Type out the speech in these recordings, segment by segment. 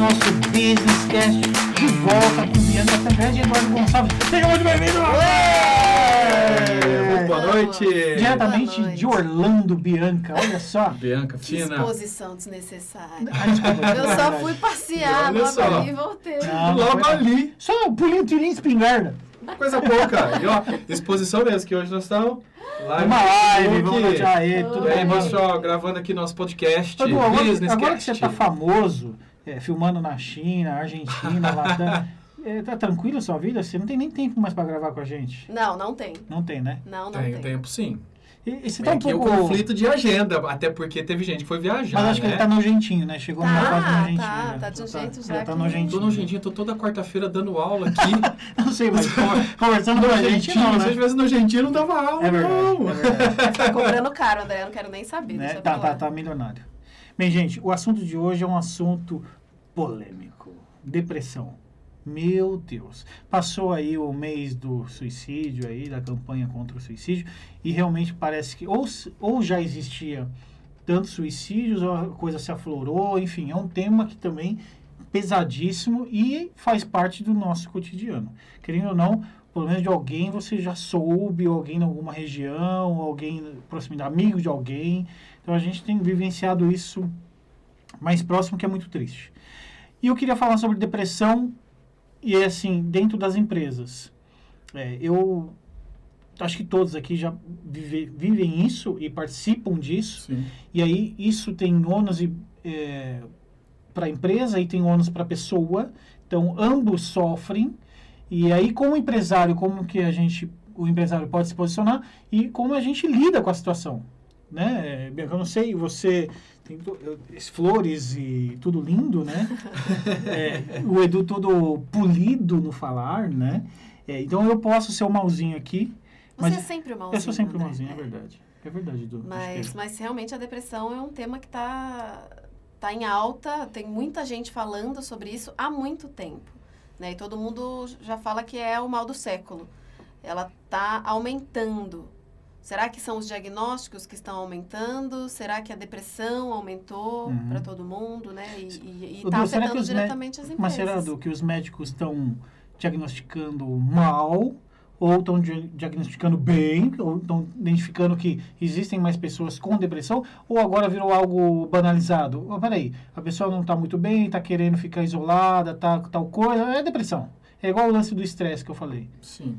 nosso Business Cast de volta com Bianca Tangás e Eduardo Gonçalves. Seja muito bem-vindo! Boa noite! Diretamente Boa noite. de Orlando, Bianca, olha só. Bianca, Que fina. exposição desnecessária. Ah, desculpa, Eu é só verdade. fui passear Olha no só. Havaí e voltei. Ah, Logo foi- ali. Só um pulinho, tirinho, espingarda. Coisa pouca. E ó, exposição mesmo, que hoje nós estamos live. Uma live, vamos deixar aí, tudo E aí, bem. pessoal, gravando aqui nosso podcast. Edu, agora, Business agora que você Cast. tá famoso, é, filmando na China, Argentina, Latam, é, tá tranquilo a sua vida? Você não tem nem tempo mais pra gravar com a gente? Não, não tem. Não tem, né? Não, não Tem tem. tempo sim. E, e você tá um pouco... o conflito de agenda, até porque teve gente que foi viajar, Mas acho que né? ele tá nojentinho, né? Chegou Tá, numa fase tá, nojentinho. tá né? de um jeito já tá que- nojentinho. Tô nojentinho, tô toda quarta-feira dando aula aqui. Não sei, mas conver- conversando com a gente não, Se eu né? estivesse nojentinho, não dava aula, É verdade, não. é verdade. Tá cobrando caro, André. Eu não quero nem saber. Né? Tá, tá, tá milionário. Bem, gente, o assunto de hoje é um assunto polêmico. Depressão. Meu Deus. Passou aí o mês do suicídio aí, da campanha contra o suicídio, e realmente parece que ou, ou já existia tantos suicídios, ou a coisa se aflorou, enfim, é um tema que também pesadíssimo e faz parte do nosso cotidiano. Querendo ou não, pelo menos de alguém você já soube, ou alguém em alguma região, alguém proximidade, amigo de alguém. Então a gente tem vivenciado isso mais próximo, que é muito triste. E eu queria falar sobre depressão e é assim, dentro das empresas. É, eu acho que todos aqui já vive- vivem isso e participam disso. Sim. E aí isso tem ônus para a empresa e tem ônus para a pessoa. Então ambos sofrem. E aí como empresário, como que a gente o empresário pode se posicionar e como a gente lida com a situação, né? É, eu não sei, você tem eu- es- flores e tudo lindo, né? É, o Edu todo polido no falar, né? É, então eu posso ser o malzinho aqui, Você mas é sempre o malzinho. eu sou sempre o André. malzinho, é verdade. É verdade, Edu. que Mas, é. mas realmente a depressão é um tema que tá, tá em alta, tem muita gente falando sobre isso há muito tempo. Né? E todo mundo já fala que é o mal do século. Ela está aumentando. Será que são os diagnósticos que estão aumentando? Será que a depressão aumentou Uhum. para todo mundo? Né? E está afetando diretamente as empresas. Mas será, que os médicos estão diagnosticando mal ou estão di- diagnosticando bem, ou estão identificando que existem mais pessoas com depressão, ou agora virou algo banalizado? Oh, peraí, a pessoa não está muito bem, está querendo ficar isolada, tá tal coisa, é depressão. É igual o lance do estresse que eu falei. Sim.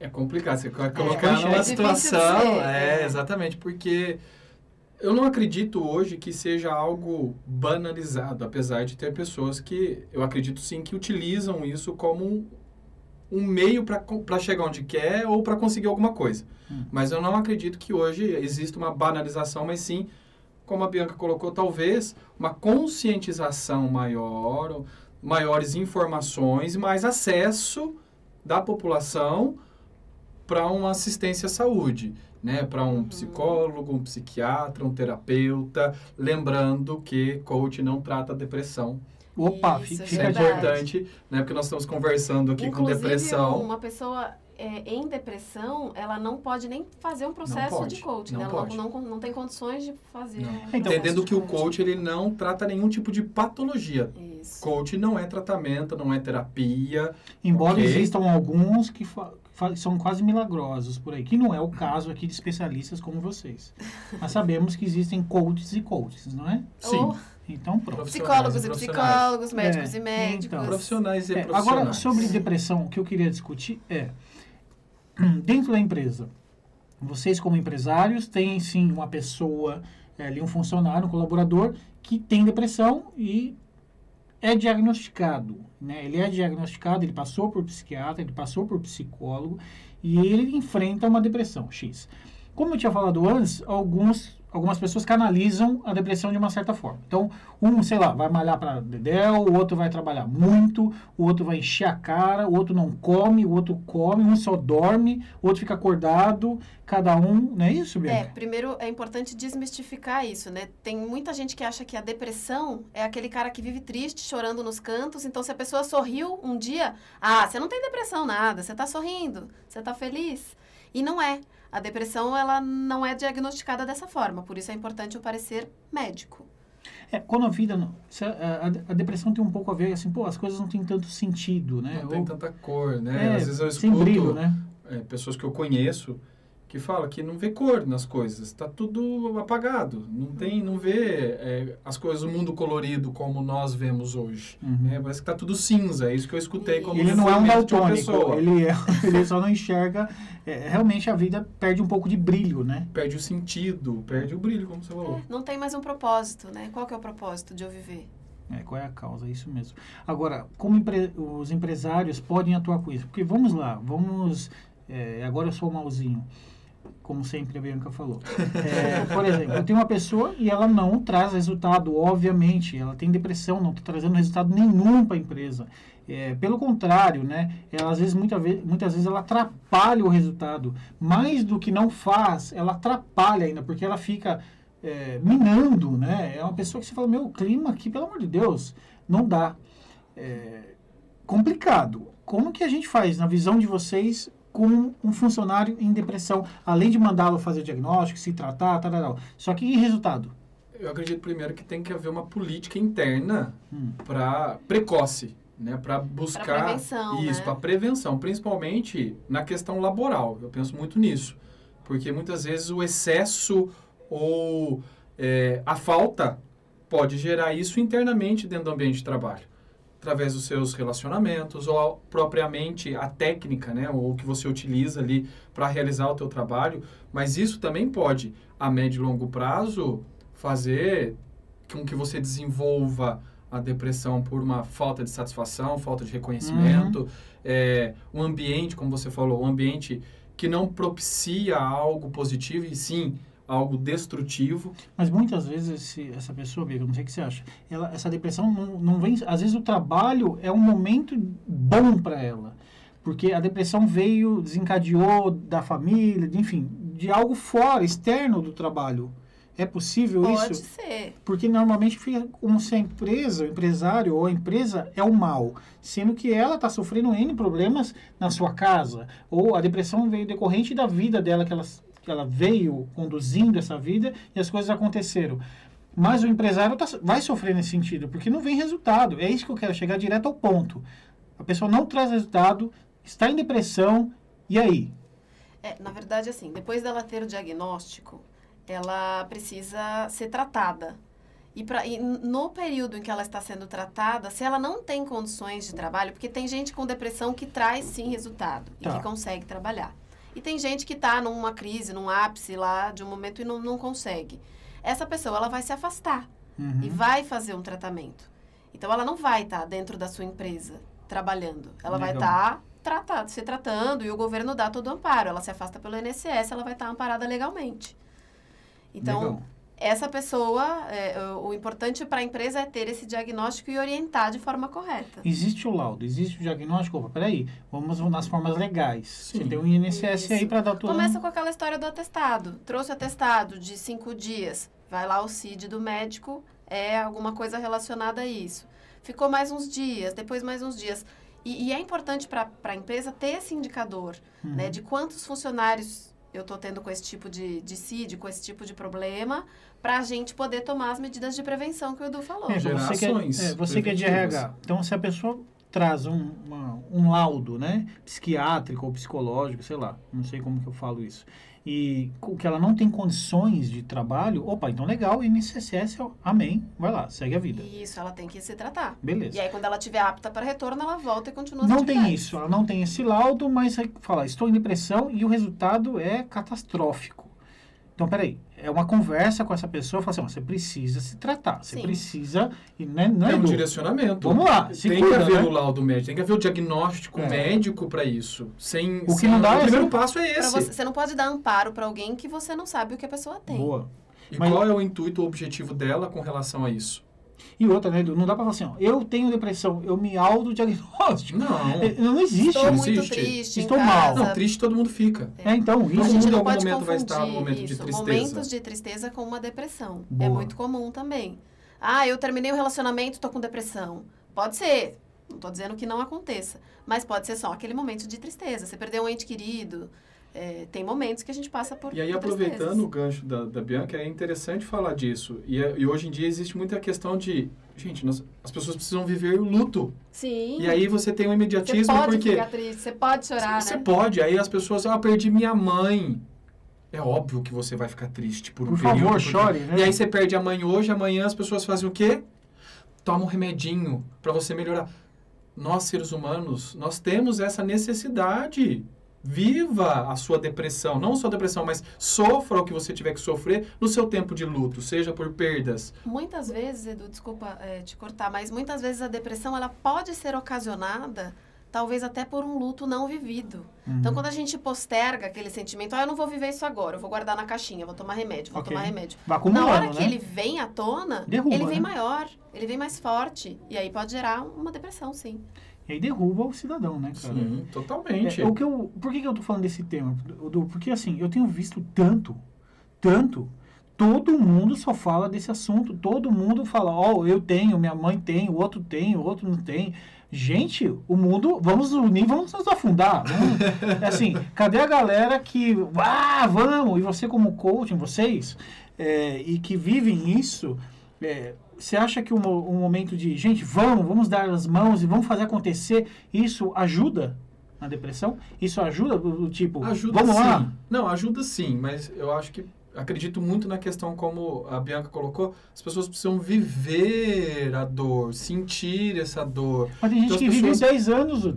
É complicado você colocar é numa situação. É, é. exatamente, porque eu não acredito hoje que seja algo banalizado, apesar de ter pessoas que eu acredito sim que utilizam isso como um, um meio para chegar onde quer ou para conseguir alguma coisa. Hum. Mas eu não acredito que hoje exista uma banalização, mas sim, como a Bianca colocou, talvez uma conscientização maior, maiores informações, mais acesso da população para uma assistência à saúde, né? Para um psicólogo, um psiquiatra, um terapeuta, lembrando que coach não trata depressão. Opa, Isso, fica, é é importante, né? Porque nós estamos conversando aqui com Inclusive, depressão. uma pessoa é, em depressão, ela não pode nem fazer um processo pode, de coaching. não né? Ela não, não, não tem condições de fazer Não. um Então, processo Entendendo de que o coach ele não trata nenhum tipo de patologia. Isso. Coach não é tratamento, não é terapia. Embora Ok. existam alguns que são quase milagrosos por aí, que não é o caso aqui de especialistas como vocês. Mas sabemos que existem coaches e coaches, não é? Sim. Ou Então pronto. psicólogos e psicólogos, médicos É, e médicos. então. Profissionais e É, profissionais. agora, sobre depressão, o que eu queria discutir é, dentro da empresa, vocês como empresários têm sim uma pessoa, é, ali um funcionário, um colaborador, que tem depressão e é diagnosticado, né? Ele é diagnosticado, ele passou por psiquiatra, ele passou por psicólogo e ele enfrenta uma depressão X. Como eu tinha falado antes, alguns, algumas pessoas canalizam a depressão de uma certa forma. Então, um, sei lá, vai malhar para dedéu, o outro vai trabalhar muito, o outro vai encher a cara, o outro não come, o outro come, um só dorme, o outro fica acordado, cada um, não é isso, É, Bianca? primeiro é importante desmistificar isso, né? Tem muita gente que acha que a depressão é aquele cara que vive triste, chorando nos cantos. Então, se a pessoa sorriu um dia, ah, você não tem depressão nada, você tá sorrindo, você tá feliz. E não é. A depressão, ela não é diagnosticada dessa forma. Por isso é importante o parecer médico. É, quando a vida. A, a, a depressão tem um pouco a ver, assim, pô, as coisas não têm tanto sentido, né? Não tem Ou- tanta cor, né? é, Às vezes eu sem escuto brilho, né? é, pessoas que eu conheço que falam que não vê cor nas coisas, tá tudo apagado, não tem, não vê é, as coisas, o mundo colorido como nós vemos hoje. Uhum. É, parece que tá tudo cinza, é isso que eu escutei como Ele não é um daltônico, pessoa. ele, é, ele só não enxerga. é, realmente a vida perde um pouco de brilho, né? Perde o sentido, perde o brilho, como você falou. Não tem mais um propósito, né? Qual que é o propósito de eu viver? É, qual é a causa? É isso mesmo. Agora, como empre- os empresários podem atuar com isso? Porque vamos lá, vamos. é, agora eu sou o malzinho, como sempre a Bianca falou. É, por exemplo, eu tenho uma pessoa e ela não traz resultado, obviamente. Ela tem depressão, não está trazendo resultado nenhum para a empresa. É, pelo contrário, né? Ela, às vezes, muita ve muitas vezes, ela atrapalha o resultado. Mais do que não faz, ela atrapalha ainda, porque ela fica é, minando, né? É uma pessoa que você fala, meu, o clima aqui, pelo amor de Deus, não dá. É complicado. Como que a gente faz, na visão de vocês, com um funcionário em depressão, além de mandá-lo fazer diagnóstico, se tratar, tal, tal, tal. Só que e resultado? Eu acredito primeiro que tem que haver uma política interna Hum. para precoce, né, para buscar prevenção, isso, né? para prevenção, principalmente na questão laboral. Eu penso muito nisso, porque muitas vezes o excesso ou é, a falta pode gerar isso internamente dentro do ambiente de trabalho, através dos seus relacionamentos ou propriamente a técnica, né, ou o que você utiliza ali para realizar o teu trabalho, mas isso também pode a médio e longo prazo fazer com que você desenvolva a depressão por uma falta de satisfação, falta de reconhecimento, é, um ambiente, como você falou, um ambiente que não propicia algo positivo e sim algo destrutivo. Mas muitas vezes esse- essa pessoa, Biga, não sei o que você acha, ela, essa depressão não, não vem. Às vezes o trabalho é um momento bom para ela. Porque a depressão veio, desencadeou da família, de- enfim, de algo fora, externo do trabalho. É possível Pode isso? ser. Porque normalmente fica como se a empresa, o empresário ou a empresa é o mal, sendo que ela está sofrendo N problemas na sua casa. Ou a depressão veio decorrente da vida dela, que ela, que ela veio conduzindo essa vida e as coisas aconteceram. Mas o empresário tá, vai sofrer nesse sentido, porque não vem resultado. É isso que eu quero, chegar direto ao ponto. A pessoa não traz resultado, está em depressão, e aí? É, na verdade, assim, depois dela ter o diagnóstico, ela precisa ser tratada. E, pra, e no período em que ela está sendo tratada, se ela não tem condições de trabalho, porque tem gente com depressão que traz sim resultado e Tá. que consegue trabalhar. E tem gente que está numa crise, num ápice lá de um momento e não, não consegue. Essa pessoa ela vai se afastar Uhum. e vai fazer um tratamento. Então ela não vai estar dentro da sua empresa trabalhando. Ela vai Legal. estar tratado, se tratando e o governo dá todo o amparo. Ela se afasta pelo INSS, ela vai estar amparada legalmente. Então, Legal. Essa pessoa, é, o, o importante para a empresa é ter esse diagnóstico e orientar de forma correta. Existe o laudo, existe o diagnóstico. Opa, peraí, vamos nas formas legais. Sim. Você tem um INSS Isso. aí para dar todo Começa com aquela história do atestado. Trouxe o atestado de cinco dias. Vai lá o CID do médico, é alguma coisa relacionada a isso. Ficou mais uns dias, depois mais uns dias. E, e é importante para a empresa ter esse indicador, Uhum. né? De quantos funcionários eu estou tendo com esse tipo de, de CID, com esse tipo de problema, para a gente poder tomar as medidas de prevenção que o Edu falou. É, você que é, ações é, você que é de. RH. Então, se a pessoa traz um, uma- um laudo, né, psiquiátrico ou psicológico, sei lá, não sei como que eu falo isso, e o que ela não tem condições de trabalho, opa, então legal, INSS, amém, vai lá, segue a vida. Isso, ela tem que se tratar. Beleza. E aí, quando ela estiver apta para retorno, ela volta e continua Não tem isso, ela não tem esse laudo, mas fala, estou em depressão e o resultado é catastrófico. Então, peraí, é uma conversa com essa pessoa, fala assim, você precisa se tratar, você Sim. precisa, e não é, não é É um direcionamento. Vamos lá, se tem cuida, que haver né? o laudo médico, tem que haver o diagnóstico É. médico para isso. Sem, O que sem- não dá o é primeiro você- passo é esse. você, você não pode dar amparo para alguém que você não sabe o que a pessoa tem. Boa. E Mas- qual é o intuito, o objetivo dela com relação a isso? E outra, né? Não dá pra falar assim, ó, eu tenho depressão, eu me autodiagnóstico. Não. É, Não existe. Estou não muito existe. triste Estou mal. Não, triste todo mundo fica. É, então, isso. Todo mundo em não algum momento vai estar no momento de isso, tristeza. momentos de tristeza com uma depressão. É Boa. muito comum também. Ah, eu terminei o relacionamento, tô com depressão. Pode ser. Não tô dizendo que não aconteça. Mas pode ser só aquele momento de tristeza. Você perdeu um ente querido. É, tem momentos que a gente passa por E aí, aproveitando tristezas. o gancho da, da Bianca, é interessante falar disso. E, é- e hoje em dia existe muita questão de... Gente, nós- as pessoas precisam viver o luto. Sim. E aí você tem um você imediatismo pode porque... ficar triste, você pode chorar, Você né? pode. Aí as pessoas... Ah, perdi minha mãe. É óbvio que você vai ficar triste por um Por período. favor, porque- chore, né? E aí você perde a mãe hoje, amanhã as pessoas fazem o quê? Toma um remedinho para você melhorar. Nós, seres humanos, nós temos essa necessidade. Viva a sua depressão. Não só depressão, mas sofra o que você tiver que sofrer no seu tempo de luto, seja por perdas. Muitas vezes, Edu, desculpa é, te cortar, mas muitas vezes a depressão ela pode ser ocasionada, talvez até por um luto não vivido. Uhum. Então, quando a gente posterga aquele sentimento, ah, eu não vou viver isso agora, eu vou guardar na caixinha, vou tomar remédio, vou Ok. tomar remédio. Na hora que né? ele vem à tona, Derruba, ele vem né? maior, ele vem mais forte. E aí pode gerar uma depressão, sim. E aí derruba o cidadão, né, cara? Sim, totalmente. É, o que eu, por que, que eu tô falando desse tema? Edu? Porque assim, eu tenho visto tanto, tanto, todo mundo só fala desse assunto, todo mundo fala, ó, eu tenho, minha mãe tem, o outro tem, o outro não tem. Gente, o mundo, vamos unir, vamos nos afundar. Vamos, é assim, cadê a galera que, ah, vamos, e você como coaching, vocês, é, e que vivem isso, é, você acha que um, um momento de, gente, vamos, vamos dar as mãos e vamos fazer acontecer, isso ajuda na depressão? Isso ajuda, do tipo, Ajuda vamos sim. lá? Não, ajuda sim, mas eu acho que acredito muito na questão como a Bianca colocou, as pessoas precisam viver a dor, sentir essa dor. Mas tem gente Então, que vive pessoas- 10 anos.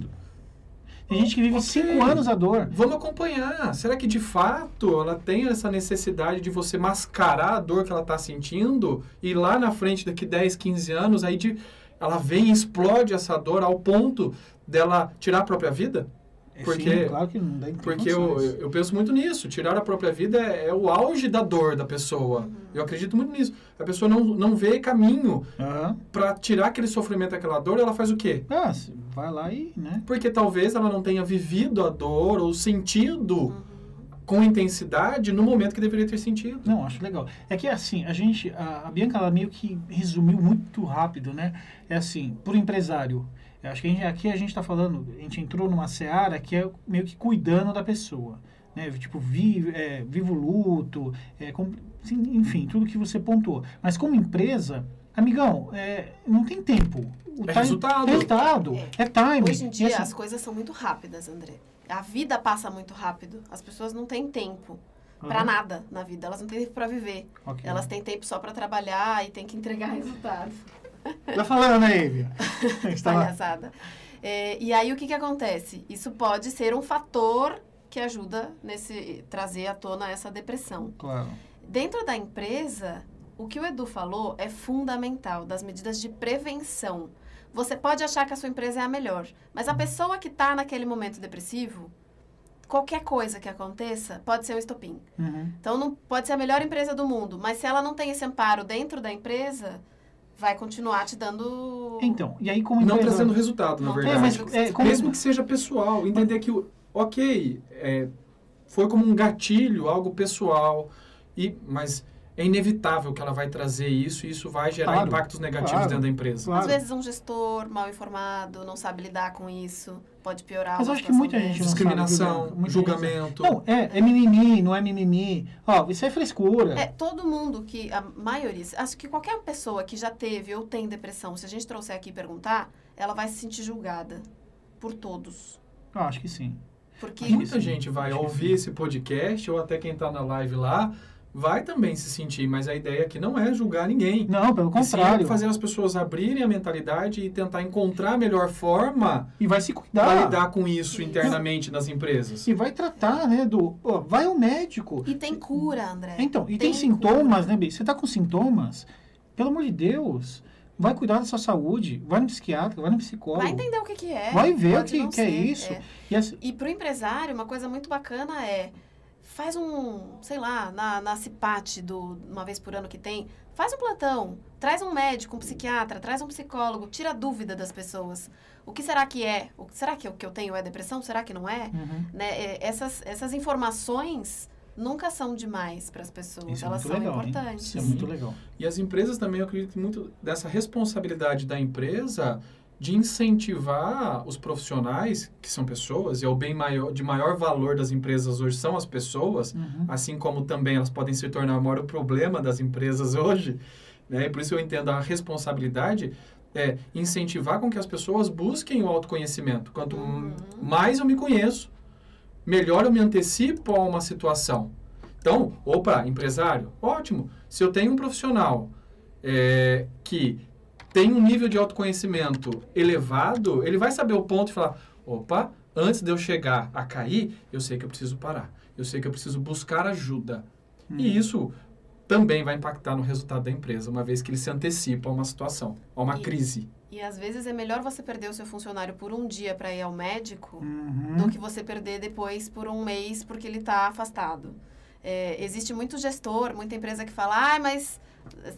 Tem gente que vive Ok. 5 anos a dor. Vamos acompanhar. Será que de fato ela tem essa necessidade de você mascarar a dor que ela está sentindo e lá na frente, daqui 10, 15 anos, aí de, ela vem e explode essa dor ao ponto dela tirar a própria vida? É, Porque- sim, claro que não dá Porque eu, eu penso muito nisso. Tirar a própria vida é, é o auge da dor da pessoa. Uhum. Eu acredito muito nisso. A pessoa não, não vê caminho Aham. para tirar aquele sofrimento, aquela dor, ela faz o quê? Ah, vai lá e, né? Porque talvez ela não tenha vivido a dor ou sentido Uhum. com intensidade no momento que deveria ter sentido. Não, acho legal. É que assim, a gente, a, a Bianca, ela meio que resumiu muito rápido, né? É assim, por empresário. Eu acho que a gente- aqui a gente está falando, a gente entrou numa seara que é meio que cuidando da pessoa. Né? Tipo, vive, é, viva o luto, é, com- enfim, tudo que você pontuou. Mas como empresa, amigão, é, não tem tempo. O É time- resultado. É resultado. É, time. Hoje em dia assim, as coisas são muito rápidas, André. A vida passa muito rápido. As pessoas não têm tempo pra aham, nada na vida. Elas não têm tempo pra viver. ok. Elas têm tempo só pra trabalhar e têm que entregar resultados. Tá falando. Está lá. Palhaçada. É, e aí o que, que acontece? Isso pode ser um fator que ajuda nesse trazer à tona essa depressão. Claro. Dentro da empresa, o que o Edu falou é fundamental, das medidas de prevenção. Você pode achar que a sua empresa é a melhor, mas a pessoa que está naquele momento depressivo, qualquer coisa que aconteça pode ser um estopim. Uhum. Então, não pode ser a melhor empresa do mundo, mas se ela não tem esse amparo dentro da empresa, vai continuar te dando... Então, e aí como Não empresa... trazendo resultado, na Não verdade. É, mas Verdade. é, como... Mesmo que seja pessoal, entender que, o- ok, é, foi como um gatilho, algo pessoal, e, mas é inevitável que ela vai trazer isso e isso vai gerar Claro, impactos negativos claro. dentro da empresa. Claro. Às vezes um gestor mal informado não sabe lidar com isso, pode piorar Mas acho que muita gente não Discriminação, sabe, muita gente julgamento. Não, é, é mimimi, não é mimimi. Ó, isso é frescura. É, todo mundo que, a maioria, acho que qualquer pessoa que já teve ou tem depressão, se a gente trouxer aqui e perguntar, ela vai se sentir julgada por todos. Eu acho que sim. Porque Muita gente vai ouvir sim. esse podcast, ou até quem está na live lá, vai também se sentir, mas a ideia aqui não é julgar ninguém. Não, pelo E sim contrário. fazer as pessoas abrirem a mentalidade e tentar encontrar a melhor forma E vai se cuidar. lidar com isso internamente nas empresas. E vai tratar, né, do... Ó, vai ao médico. E tem cura, André. Então, e tem, Tem sintomas, cura. né, Bi? Você tá com sintomas, pelo amor de Deus, vai cuidar da sua saúde, vai no psiquiatra, vai no psicólogo. Vai entender o que, que é. Vai ver o que, que é isso. é. E assim, E para o empresário, uma coisa muito bacana é faz um, sei lá, na, na CIPAT, do, uma vez por ano que tem, faz um plantão, traz um médico, um psiquiatra, traz um psicólogo, tira a dúvida das pessoas. O que será que é? O, será que o que eu tenho é depressão? Será que não é? uhum. Né? é, Essas, essas informações nunca são demais para as pessoas, Isso é elas muito são legal, hein? importantes. Isso é muito legal. E as empresas também, eu acredito muito dessa responsabilidade da empresa de incentivar os profissionais, que são pessoas, e é o bem maior, de maior valor das empresas hoje são as pessoas, Uhum. assim como também elas podem se tornar o maior problema das empresas hoje, né? E por isso eu entendo a responsabilidade é incentivar com que as pessoas busquem o autoconhecimento. Quanto Uhum. mais eu me conheço, melhor eu me antecipo a uma situação. Então, opa, empresário, ótimo. Se eu tenho um profissional é, que tem um nível de autoconhecimento elevado, ele vai saber o ponto e falar, opa, antes de eu chegar a cair, eu sei que eu preciso parar. Eu sei que eu preciso buscar ajuda. Uhum. E isso também vai impactar no resultado da empresa, uma vez que ele se antecipa a uma situação, a uma E- crise. E às vezes é melhor você perder o seu funcionário por um dia para ir ao médico Uhum. do que você perder depois por um mês porque ele está afastado. É, existe muito gestor, muita empresa que fala, ah, mas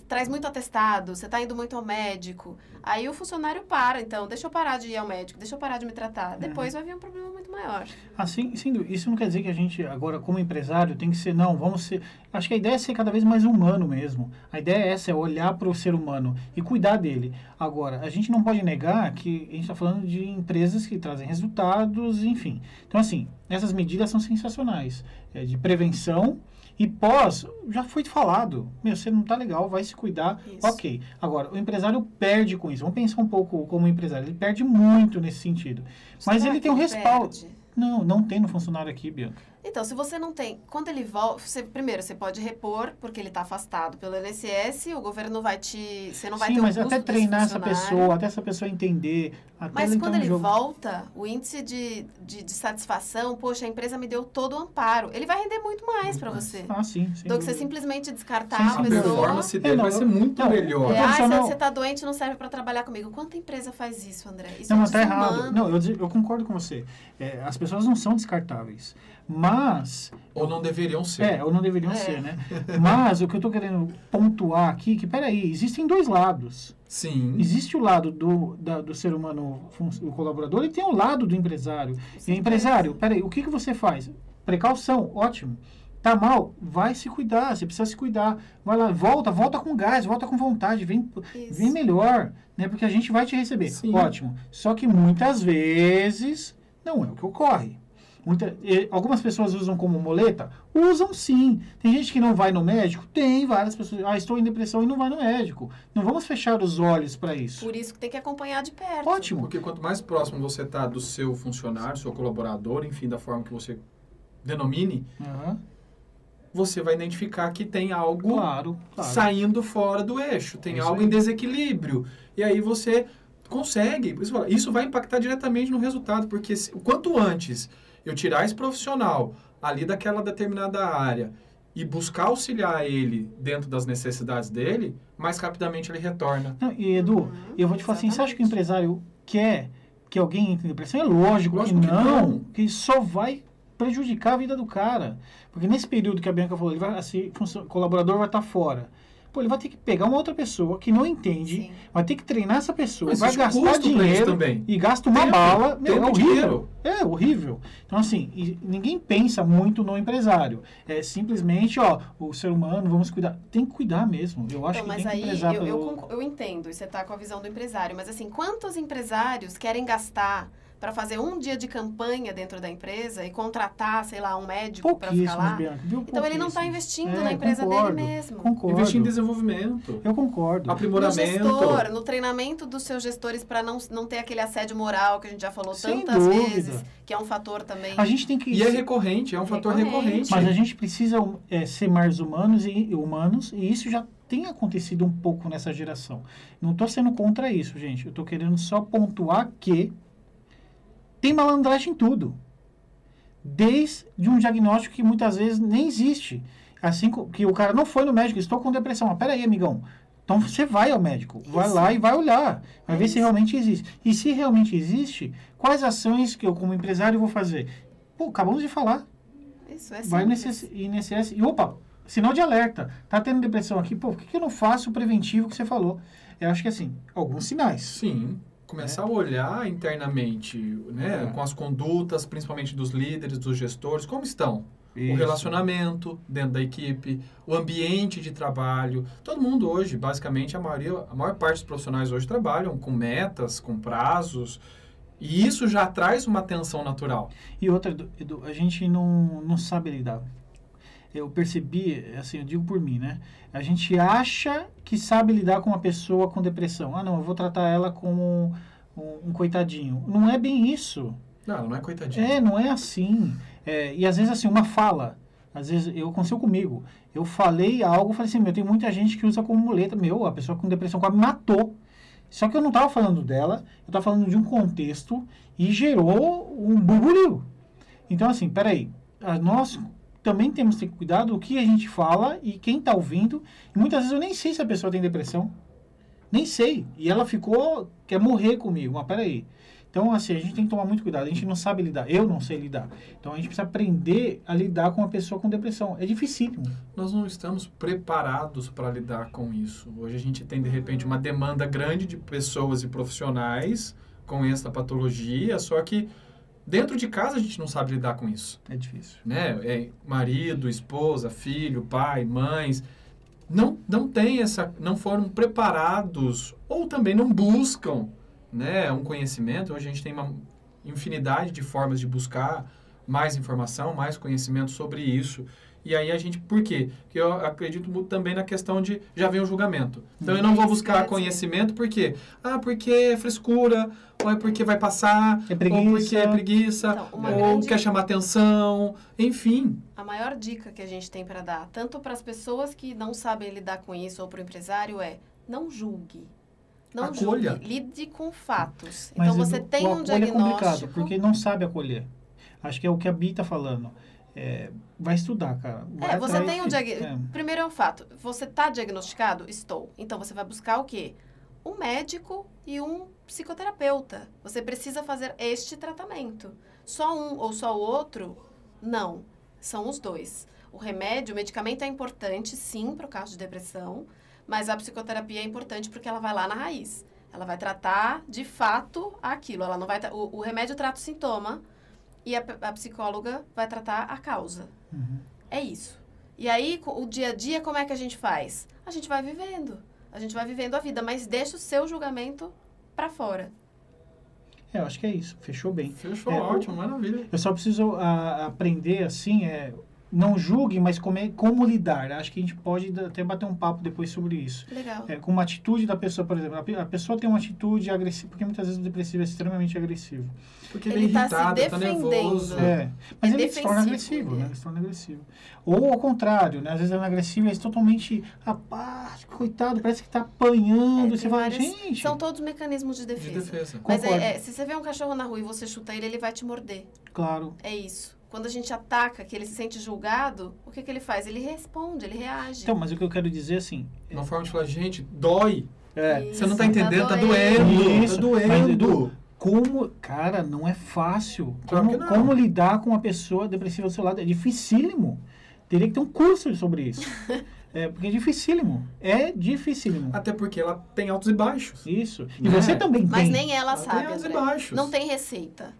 traz muito atestado, você está indo muito ao médico. Aí o funcionário para, então, deixa eu parar de ir ao médico, deixa eu parar de me tratar. Depois vai vir um problema muito maior. Assim, sim, isso não quer dizer que a gente, agora, como empresário, tem que ser, não, vamos ser. Acho que a ideia é ser cada vez mais humano mesmo. A ideia é essa, é olhar para o ser humano e cuidar dele. Agora, a gente não pode negar que a gente está falando de empresas que trazem resultados, enfim. Então, assim, essas medidas são sensacionais. É de prevenção e pós, já foi falado. Meu, você não está legal, vai se cuidar. Isso. Ok. Agora, o empresário perde com isso. Vamos pensar um pouco como empresário. Ele perde muito nesse sentido. Mas Será ele tem um respaldo. perde? Não, não tem no funcionário aqui, Bianca. Então, se você não tem, quando ele volta, você, primeiro você pode repor porque ele está afastado pelo INSS, o governo vai te, você não vai Sim, ter mas o custo até treinar essa pessoa, até essa pessoa entender, até Mas quando entrar no ele jogo. volta, o índice de, de, de satisfação, poxa, a empresa me deu todo o amparo. Ele vai render muito mais para você. Ah, sim, sim. do que você simplesmente descartar Sim, a sim. A pessoa. performance É, dele não, vai ser muito não, melhor. É, ah, você tá doente, não serve para trabalhar comigo. Quanta empresa faz isso, André? Isso Não, é mas tá errado. Não, eu, eu concordo com você. É, as pessoas não são descartáveis. Mas. Ou não deveriam ser. É, ou não deveriam É. ser, né? Mas o que eu tô querendo pontuar aqui, que peraí, existem dois lados. Sim. Existe o lado do, da- do ser humano, o colaborador, e tem o lado do empresário. E Certeza. empresário, peraí, o que, que você faz? Precaução, ótimo. Tá mal, vai se cuidar, você precisa se cuidar. Vai lá, volta, volta com gás, volta com vontade, vem, Isso. vem melhor, né? Porque a gente vai te receber. Sim. Ótimo. Só que muitas vezes não é o que ocorre. Muita, algumas pessoas usam como muleta? Usam sim. Tem gente que não vai no médico? Tem várias pessoas. Ah, estou em depressão e não vai no médico. Não vamos fechar os olhos para isso. Por isso que tem que acompanhar de perto. Ótimo. Porque quanto mais próximo você está do seu funcionário, seu colaborador, enfim, da forma que você denomine, Aham. você vai identificar que tem algo Claro, claro. saindo fora do eixo, tem É isso algo aí. em desequilíbrio. E aí você consegue. Isso, vai impactar diretamente no resultado, porque se, o quanto antes eu tirar esse profissional ali daquela determinada área e buscar auxiliar ele dentro das necessidades dele, mais rapidamente ele retorna. Não, e Edu, Uhum, eu vou te falar assim, você acha que o exatamente. empresário quer que alguém entre em depressão? É lógico, Lógico que, que não, não. que só vai prejudicar a vida do cara. Porque nesse período que a Bianca falou, ele vai, assim, colaborador vai estar fora. Pô, ele vai ter que pegar uma outra pessoa que não entende, Sim. vai ter que treinar essa pessoa, Mas vai existe gastar dinheiro também. e gasta uma Tempo, bala. Meu, tempo é horrível. dinheiro. É horrível. Então, assim, e ninguém pensa muito no empresário. É simplesmente, ó, o ser humano, vamos cuidar. Tem que cuidar mesmo. Eu acho Então, que mas tem que prezar eu, eu, pelo... conco- eu entendo, e você está com a visão do empresário, mas assim, quantos empresários querem gastar para fazer um dia de campanha dentro da empresa e contratar, sei lá, um médico para ficar lá? Bianca? Então ele não está investindo É, na empresa concordo, dele mesmo. Concordo. Investir em desenvolvimento, Eu concordo. No aprimoramento. gestor, no treinamento dos seus gestores para não, não ter aquele assédio moral que a gente já falou Sem tantas dúvida. vezes, que é um fator também. A gente tem que... E é recorrente, é um fator Recorrente. recorrente. Mas a gente precisa é, ser mais humanos e humanos, e isso já tem acontecido um pouco nessa geração. Não estou sendo contra isso, gente. Eu estou querendo só pontuar que tem malandragem em tudo. Desde um diagnóstico que muitas vezes nem existe. Assim que o cara não foi no médico, estou com depressão. Mas peraí, amigão. Então você vai ao médico, vai Isso. lá e vai olhar, vai É ver se isso. realmente existe. E se realmente existe, quais ações que eu, como empresário, vou fazer? Pô, acabamos de falar. Isso é Vai no. INSS, INSS e opa, sinal de alerta. Tá tendo depressão aqui, pô, por que, que eu não faço o preventivo que você falou? Eu acho que assim, alguns sinais. Sim. Começar a olhar internamente, né, É. com as condutas, principalmente dos líderes, dos gestores, como estão? o Isso. relacionamento dentro da equipe, o ambiente de trabalho. Todo mundo hoje, basicamente, a maioria, a maior parte dos profissionais hoje trabalham com metas, com prazos, e isso já traz uma tensão natural. E outra, Edu, a gente não, não sabe lidar. Eu percebi, assim, eu digo por mim, né? A gente acha que sabe lidar com uma pessoa com depressão. Ah, não, eu vou tratar ela como um, um coitadinho. Não é bem isso. Não, não é coitadinho. É, não é assim. É, e às vezes, assim, uma fala. Às vezes, eu aconteceu comigo. Eu falei algo, falei assim, meu, tem muita gente que usa como muleta. Meu, a pessoa com depressão quase me matou. Só que eu não estava falando dela, eu estava falando de um contexto e gerou um burburinho. Então, assim, peraí, nós também temos que ter cuidado do que a gente fala e quem está ouvindo. E muitas vezes eu nem sei se a pessoa tem depressão. Nem sei. E ela ficou, quer morrer comigo. Mas peraí. Então, assim, a gente tem que tomar muito cuidado. A gente não sabe lidar. Eu não sei lidar. Então, a gente precisa aprender a lidar com uma pessoa com depressão. É dificílimo. Nós não estamos preparados para lidar com isso. Hoje a gente tem, de repente, uma demanda grande de pessoas e profissionais com essa patologia, só que dentro de casa a gente não sabe lidar com isso. É difícil. né? É marido, esposa, filho, pai, mães, não não tem essa, não foram preparados ou também não buscam, né, um conhecimento. Hoje a gente tem uma infinidade de formas de buscar mais informação, mais conhecimento sobre isso. E aí a gente, por quê? Porque eu acredito muito também na questão de já vem o julgamento. Então eu não vou Isso, buscar conhecimento por quê? Ah, porque é frescura, ou é porque vai passar, É ou porque preguiça. é preguiça, Então, ou grande- quer chamar atenção, enfim. A maior dica que a gente tem para dar, tanto para as pessoas que não sabem lidar com isso ou para o empresário, é não julgue. Não Acolha. julgue, lide com fatos. Mas então você tem um acolho é complicado, diagnóstico. porque não sabe acolher. Acho que é o que a Bi tá falando. É, vai estudar, cara. Vai É, você tem um diagnóstico. Primeiro é um fato. Você está diagnosticado? Estou. Então você vai buscar o quê? Um médico e um psicoterapeuta. Você precisa fazer este tratamento. Só um ou só o outro? Não. São os dois. O remédio, o medicamento é importante, sim, para o caso de depressão, mas a psicoterapia é importante porque ela vai lá na raiz. Ela vai tratar de fato aquilo. Ela não vai o, o remédio trata o sintoma e a, a psicóloga vai tratar a causa. Uhum. É isso. E aí, o dia a dia, como é que a gente faz? A gente vai vivendo. A gente vai vivendo a vida, mas deixa o seu julgamento pra fora. É, eu acho que é isso. Fechou bem. Fechou, É, ótimo, maravilha. Eu só preciso a- aprender, assim, é, não julgue, mas como, é- como lidar. Acho que a gente pode até bater um papo depois sobre isso. Legal. É, com uma atitude da pessoa, por exemplo. A, a pessoa tem uma atitude agressiva, porque muitas vezes o depressivo é extremamente agressivo. Porque ele, Ele é tá se irritado, tá defendendo. nervoso. É, mas É ele se torna agressivo, ele né? é. Ele se torna agressivo. Ou ao contrário, né? Às vezes ele é agressivo e é totalmente apático, coitado, parece que tá apanhando. É, você várias- gente. São todos mecanismos de De defesa. defesa. Mas é, é, se você vê um cachorro na rua e você chuta ele, ele vai te morder. Claro. É isso. Quando a gente ataca, que ele se sente julgado, o que, que ele faz? Ele responde, ele reage. Então, mas o que eu quero dizer assim. Uma forma de falar, gente, dói. É, Isso, Você não tá entendendo, tá doendo. Isso, Tá doendo. mas, Edu, como, cara, não é fácil. Claro Como, que não. como lidar com uma pessoa depressiva do seu lado? É dificílimo. Teria que ter um curso sobre isso. é, porque é dificílimo. É dificílimo. Até porque ela tem altos e baixos. Isso. E Né? você também Mas tem. nem ela Ela tem sabe, altos e baixos. Não tem receita.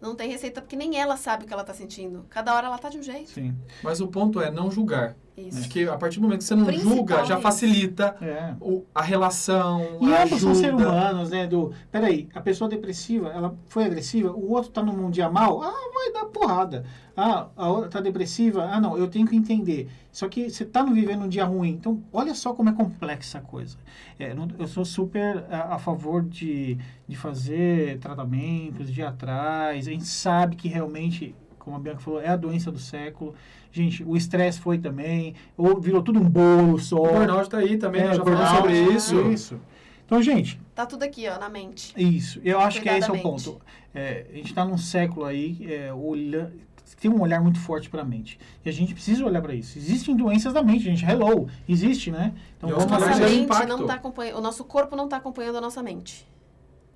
Não tem receita porque nem ela sabe o que ela tá sentindo. Cada hora ela tá de um jeito. Sim. Mas o ponto é não julgar. Isso. Acho que a partir do momento que você não julga, já facilita É. o- a relação, E a ambos são seres humanos, né, Edu? Peraí, a pessoa depressiva, ela foi agressiva, o outro tá num dia mal, ah, vai dar porrada. Ah, a outra tá depressiva, ah, não, eu tenho que entender. Só que você tá no vivendo um dia ruim, então olha só como é complexa a coisa. É, não- eu sou super a, a favor de, de fazer tratamentos, de ir atrás, a gente sabe que realmente, como a Bianca falou, é a doença do século. Gente, o estresse foi também, ou virou tudo um bolo só. O burnout tá aí também, É, nós já falamos burnout, sobre isso. Isso. Então, gente, Tá tudo aqui, ó, na mente. isso. Eu acho que esse é o ponto. É, a gente está num século aí, é, olha, tem um olhar muito forte para a mente. E a gente precisa olhar para isso. Existem doenças da mente, gente. Hello, existe, né? Então vamos Nossa mente impacto. não tá acompanhando, o nosso corpo não tá acompanhando a nossa mente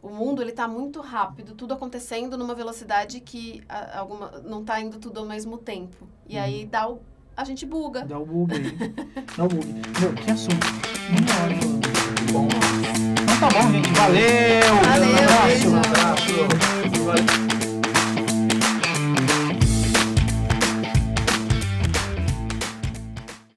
o mundo ele está muito rápido, tudo acontecendo numa velocidade que a, alguma não está indo tudo ao mesmo tempo. E hum. aí dá o, a gente buga. Dá o bug aí. dá o bug. Meu, que assunto. Muito. Bom. Então tá bom, gente. Valeu! Valeu! Um abraço! Um abraço! Valeu.